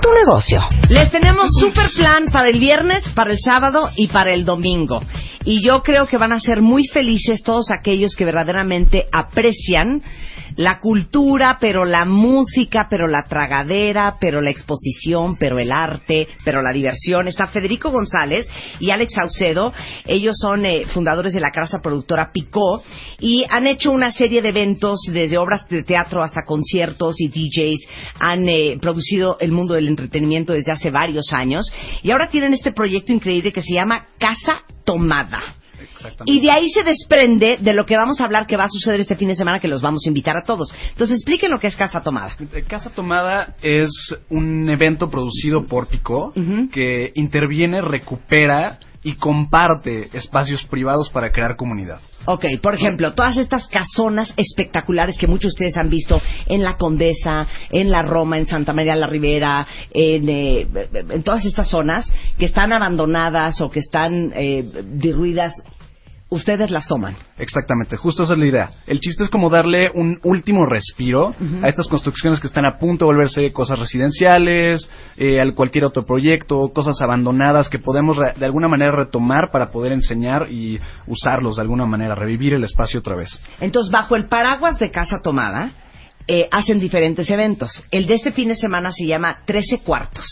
tu negocio. Les tenemos super plan para el viernes, para el sábado y para el domingo. Y yo creo que van a ser muy felices todos aquellos que verdaderamente aprecian la cultura, pero la música, pero la tragadera, pero la exposición, pero el arte, pero la diversión. Está Federico González y Alex Saucedo. Ellos son eh, fundadores de la casa productora Picó y han hecho una serie de eventos, desde obras de teatro hasta conciertos y DJs. Han eh, producido el mundo del entretenimiento desde hace varios años y ahora tienen este proyecto increíble que se llama Casa Tomada. Y de ahí se desprende de lo que vamos a hablar que va a suceder este fin de semana que los vamos a invitar a todos. Entonces expliquen lo que es Casa Tomada. Eh, Casa Tomada es un evento producido por Pico que interviene, recupera y comparte espacios privados para crear comunidad. Ok, por ejemplo, todas estas casonas espectaculares que muchos de ustedes han visto en la Condesa, en la Roma, en Santa María la Ribera, en, eh, en todas estas zonas que están abandonadas o que están eh, derruidas, ustedes las toman. Exactamente, justo esa es la idea. El chiste es como darle un último respiro a estas construcciones que están a punto de volverse cosas residenciales, eh, a cualquier otro proyecto, cosas abandonadas que podemos re- de alguna manera retomar para poder enseñar y usarlos de alguna manera, revivir el espacio otra vez. Entonces, bajo el paraguas de Casa Tomada, eh, hacen diferentes eventos. El de este fin de semana se llama 13 cuartos.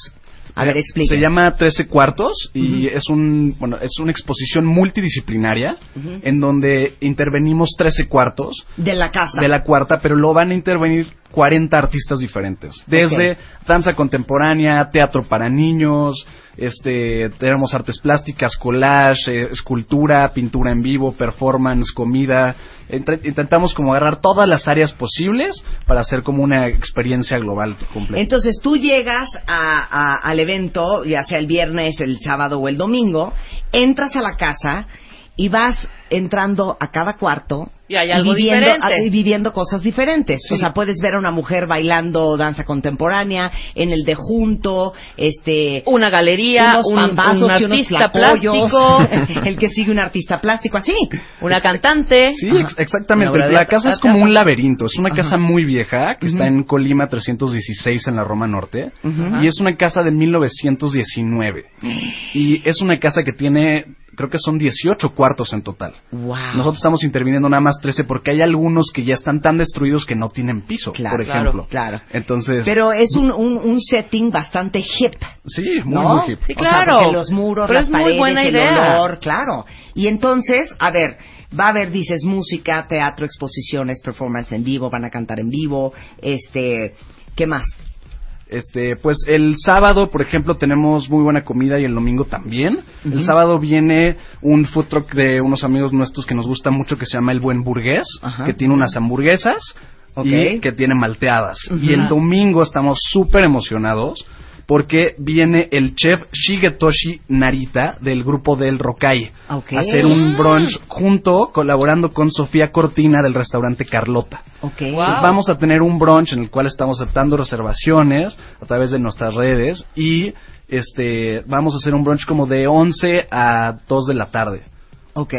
A ver, Eh. Se llama 13 cuartos y es un bueno, es una exposición multidisciplinaria en donde intervenimos 13 cuartos De la casa. de la cuarta, pero lo van a intervenir 40 artistas diferentes. Desde danza contemporánea, teatro para niños, este, tenemos artes plásticas, collage, eh, escultura, pintura en vivo, performance, comida. Entre- intentamos como agarrar todas las áreas posibles para hacer como una experiencia global completa. Entonces tú llegas a- a- al evento, ya sea el viernes, el sábado o el domingo, entras a la casa y vas entrando a cada cuarto Y hay algo viviendo, diferente. a- y viviendo cosas diferentes. O sea, puedes ver a una mujer bailando danza contemporánea, en el de junto, este Una galería, unos un, pambazos un y unos artista plástico, el que sigue un artista plástico, así. una cantante. Sí, ex- exactamente. La casa es como un laberinto. Es una casa muy vieja que está en Colima 316 en la Roma Norte. Y es una casa de 1919. Y es una casa que tiene, creo que son 18 cuartos en total. Wow. Nosotros estamos interviniendo nada más 13 porque hay algunos que ya están tan destruidos que no tienen piso, Claro, por ejemplo. claro. Entonces, Pero es un, un, un setting bastante hip. sí, muy, ¿no? muy hip. Sí, O sea, claro. los muros, Pero las es muy paredes, buena el idea. olor, claro. Y entonces, a ver, va a haber, dices, música, teatro, exposiciones, performance en vivo, van a cantar en vivo, este, ¿qué más? Este, pues el sábado, por ejemplo, tenemos muy buena comida y el domingo también. El sábado viene un food truck de unos amigos nuestros que nos gusta mucho que se llama El Buen Burgués, Ajá. que tiene unas hamburguesas Ok. y que tiene malteadas. Y el domingo estamos súper emocionados porque viene el chef Shigetoshi Narita del grupo del Rokai Ok. a hacer un brunch junto, colaborando con Sofía Cortina del restaurante Carlota. Ok. Wow. Pues vamos a tener un brunch en el cual estamos aceptando reservaciones a través de nuestras redes y este vamos a hacer un brunch como de 11 a 2 de la tarde. Ok.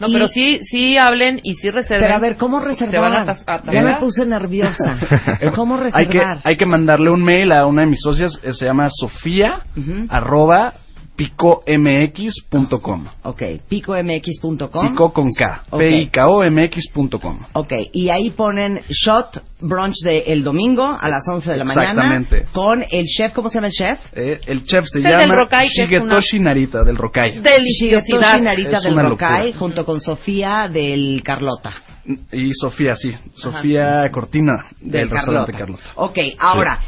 No, Y- pero sí, sí hablen y sí reserven. Pero a ver, ¿cómo reservar? Ya me puse nerviosa. ¿Cómo Hay que, reservar? hay que mandarle un mail a una de mis socias, eh, se llama sofía arroba picomx.com. Ok, picomx.com. Pico con K. Ok. P-I-K-O-M-X.com. Ok, y ahí ponen shot brunch de el domingo a las 11 de la mañana. Exactamente. Con el chef, ¿cómo se llama el chef? Eh, el chef se del llama Rokai, Shigetoshi Narita del Rokai. Deliciosidad. Shigetoshi Narita Es del una Rokai, locura. junto con Sofía del Carlota. Y Sofía, sí. Sofía Cortina del, restaurante Carlota. Ok, ahora,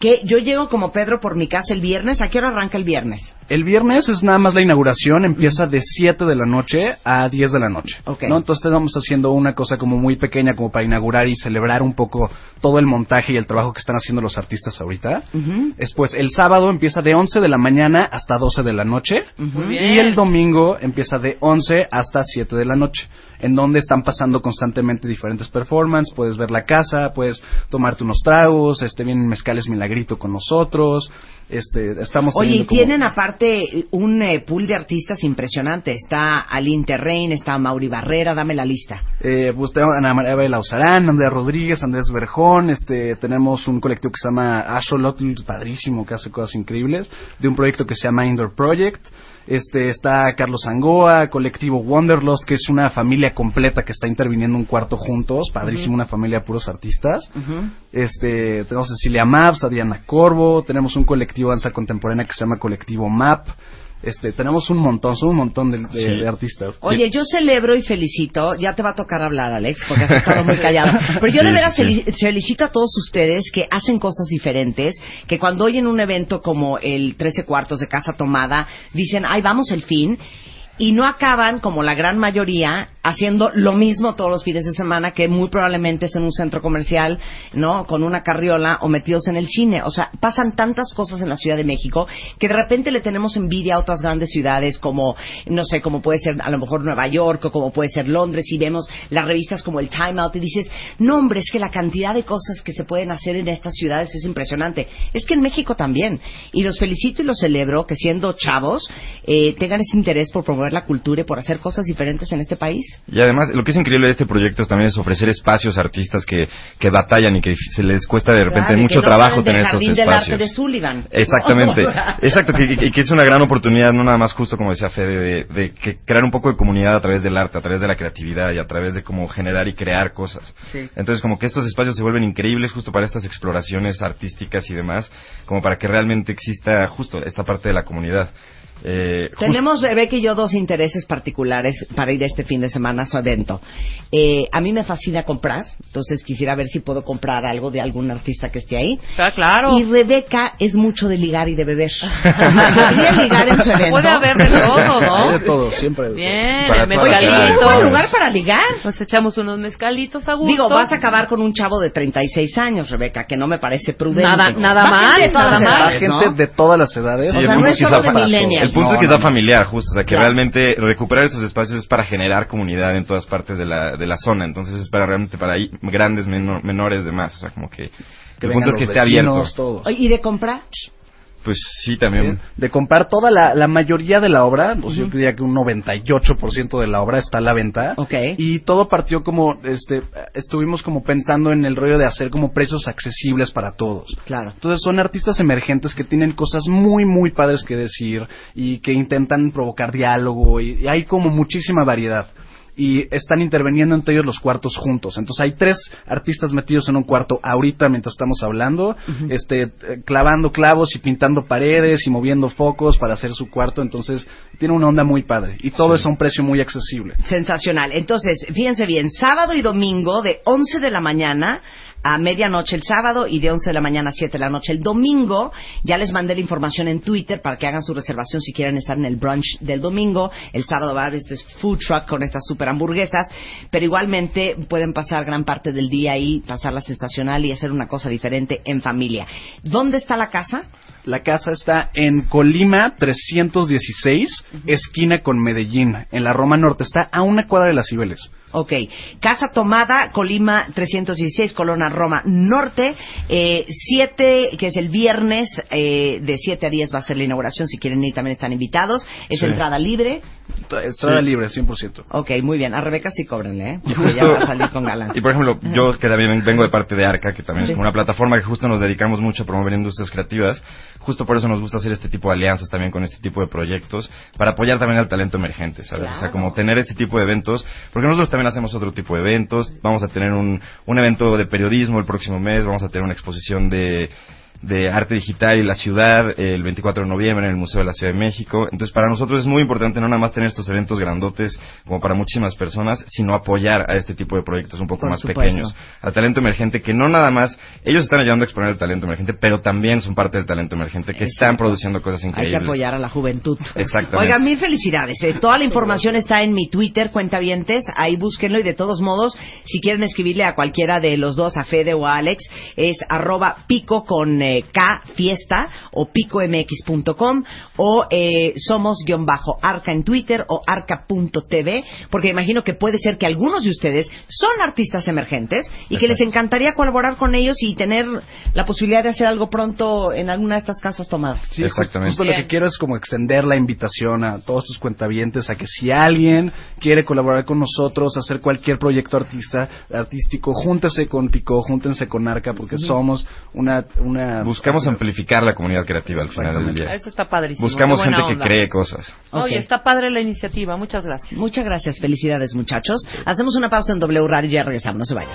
que yo llego como Pedro por mi casa el viernes. ¿A qué hora arranca el viernes? El viernes es nada más la inauguración, empieza de 7 de la noche a 10 de la noche. Ok. ¿no? Entonces estamos haciendo una cosa como muy pequeña como para inaugurar y celebrar un poco todo el montaje y el trabajo que están haciendo los artistas ahorita. Ujú. Después, el sábado empieza de 11 de la mañana hasta 12 de la noche. Y el domingo empieza de 11 hasta 7 de la noche, en donde están pasando constantemente diferentes performances. Puedes ver la casa, puedes tomarte unos tragos, este vienen mezcales milagrito con nosotros. Este, estamos Oye, y como- tienen un eh, pool de artistas impresionante. Está Aline Terrain, está Mauri Barrera, dame la lista. Eh, pues tenemos Ana María Lauzarán, Andrea Rodríguez, Andrés Berjón, este, tenemos un colectivo que se llama Asholotl, padrísimo, que hace cosas increíbles, de un proyecto que se llama Indoor Project. Este, está Carlos Angoa, colectivo Wanderlust, que es una familia completa que está interviniendo un cuarto juntos, padrísimo, una familia de puros artistas. Este, tenemos a Cecilia Maps, a Diana Corvo, tenemos un colectivo de danza contemporánea que se llama Colectivo MAP. Este, tenemos un montón, son un montón de, de- Sí. de artistas. Oye, yo celebro y felicito, ya te va a tocar hablar, Alex, porque has estado muy callado, pero yo Sí, de veras sí, sí. feli- felicito a todos ustedes que hacen cosas diferentes, que cuando oyen un evento como el 13 cuartos de Casa Tomada, dicen, ay, vamos el fin, y no acaban, como la gran mayoría, haciendo lo mismo todos los fines de semana, que muy probablemente es en un centro comercial, ¿no? Con una carriola o metidos en el cine. O sea, pasan tantas cosas en la Ciudad de México que de repente le tenemos envidia a otras grandes ciudades como, no sé, como puede ser a lo mejor Nueva York o como puede ser Londres y vemos las revistas como el Time Out y dices, no hombre, es que la cantidad de cosas que se pueden hacer en estas ciudades es impresionante. Es que en México también. Y los felicito y los celebro que siendo chavos eh, tengan ese interés por promover la cultura y por hacer cosas diferentes en este país. Y además, lo que es increíble de este proyecto es también es ofrecer espacios a artistas que, que batallan y que se les cuesta de repente Claro, y mucho no trabajo tener estos Jardín del Arte espacios. de Sullivan. Exactamente, exacto, que, que- que es una gran oportunidad, no nada más justo como decía Fede, de, de que crear un poco de comunidad a través del arte, a través de la creatividad y a través de cómo generar y crear cosas. Sí. Entonces como que estos espacios se vuelven increíbles justo para estas exploraciones artísticas y demás, como para que realmente exista justo esta parte de la comunidad. Eh, Tenemos, Rebeca y yo, dos intereses particulares para ir este fin de semana a su evento. Eh, a mí me fascina comprar, entonces quisiera ver si puedo comprar algo de algún artista que esté ahí. Ah, claro. Y Rebeca es mucho de ligar y de beber. ¿Podría ligar en su evento? Puede haber de todo, Hay ¿no? de todo, siempre. de Bien, un mezcalito. buen lugar para ligar. Pues echamos unos mezcalitos a gusto. Digo, vas a acabar con un chavo de 36 años, Rebeca, que no me parece prudente. Nada- nada mal, de todas nada las mal. todo. edades, gente ¿no? de todas las edades. Sí, O sea, no es solo de millennials. El punto No, es que no, sea no. familiar, justo. O sea, que Claro. realmente recuperar estos espacios es para generar comunidad en todas partes de la, de la zona. Entonces es para realmente para ahí grandes, menor- menores, demás. O sea, como que... Que el punto es que los esté abierto. vecinos, todos. ¿Y de comprar? Pues sí, también. de comprar toda la, la mayoría de la obra, pues yo diría que un 98% de la obra está a la venta. Ok. Y todo partió como, este, estuvimos como pensando en el rollo de hacer como precios accesibles para todos. Claro. Entonces son artistas emergentes que tienen cosas muy, muy padres que decir y que intentan provocar diálogo y, y hay como muchísima variedad. Y están interviniendo entre ellos los cuartos juntos. Entonces hay tres artistas metidos en un cuarto ahorita mientras estamos hablando, este, eh, clavando clavos y pintando paredes y moviendo focos para hacer su cuarto. Entonces tiene una onda muy padre y todo es a un precio muy accesible. Sensacional. Entonces, fíjense bien, sábado y domingo de 11 de la mañana a medianoche el sábado y de 11 de la mañana a 7 de la noche el domingo. Ya les mandé la información en Twitter para que hagan su reservación si quieren estar en el brunch del domingo. El sábado va a haber este food truck con estas super hamburguesas, pero igualmente pueden pasar gran parte del día ahí, pasarla sensacional y hacer una cosa diferente en familia. ¿Dónde está la casa? La casa está en Colima 316, esquina con Medellín, en la Roma Norte. Está a una cuadra de las Cibeles. Ok. Casa Tomada, Colima 316, Colona Roma Norte. 7, que es el viernes, eh, de 7 a 10 va a ser la inauguración. Si quieren ir, también están invitados. Es Sí. entrada libre. Entrada libre, 100%. Ok, muy bien. A Rebeca sí cóbrenle, ¿eh? Porque ya va a salir con galán. Y por ejemplo, yo que también vengo de parte de Arca, que también Sí. es como una plataforma que justo nos dedicamos mucho a promover industrias creativas, justo por eso nos gusta hacer este tipo de alianzas también con este tipo de proyectos, para apoyar también al talento emergente, ¿sabes? O sea, como tener este tipo de eventos, porque nosotros también hacemos otro tipo de eventos, vamos a tener un, un evento de periodismo el próximo mes, vamos a tener una exposición de de arte digital y la ciudad el 24 de noviembre en el Museo de la Ciudad de México. Entonces, para nosotros es muy importante no nada más tener estos eventos grandotes como para muchísimas personas, sino apoyar a este tipo de proyectos un poco Por más supuesto. pequeños, al talento emergente que no nada más, ellos están ayudando a exponer el talento emergente, pero también son parte del talento emergente que están produciendo cosas Hay que increíbles. apoyar a la juventud. Exactamente. Oigan, mil felicidades. eh. Toda la información está en mi Twitter, cuentavientes. Ahí búsquenlo y de todos modos, si quieren escribirle a cualquiera de los dos, a Fede o a Alex, es arroba pico con eh, K fiesta o picomx.com o eh, somos guion bajo arca en Twitter o arca.tv porque imagino que puede ser que algunos de ustedes son artistas emergentes y que les encantaría colaborar con ellos y tener la posibilidad de hacer algo pronto en alguna de estas casas tomadas. Sí, Exactamente. Justo lo que quiero es como extender la invitación a todos tus cuentavientes a que si alguien quiere colaborar con nosotros, hacer cualquier proyecto artista, artístico, júntese con Pico, júntense con Arca, porque somos una... una Buscamos amplificar la comunidad creativa al final del día. Eso está padrísimo. Buscamos gente que onda. cree cosas. Oye, está padre la iniciativa. Muchas gracias. Muchas gracias, felicidades muchachos. Hacemos una pausa en W Radio y ya regresamos, no se vayan.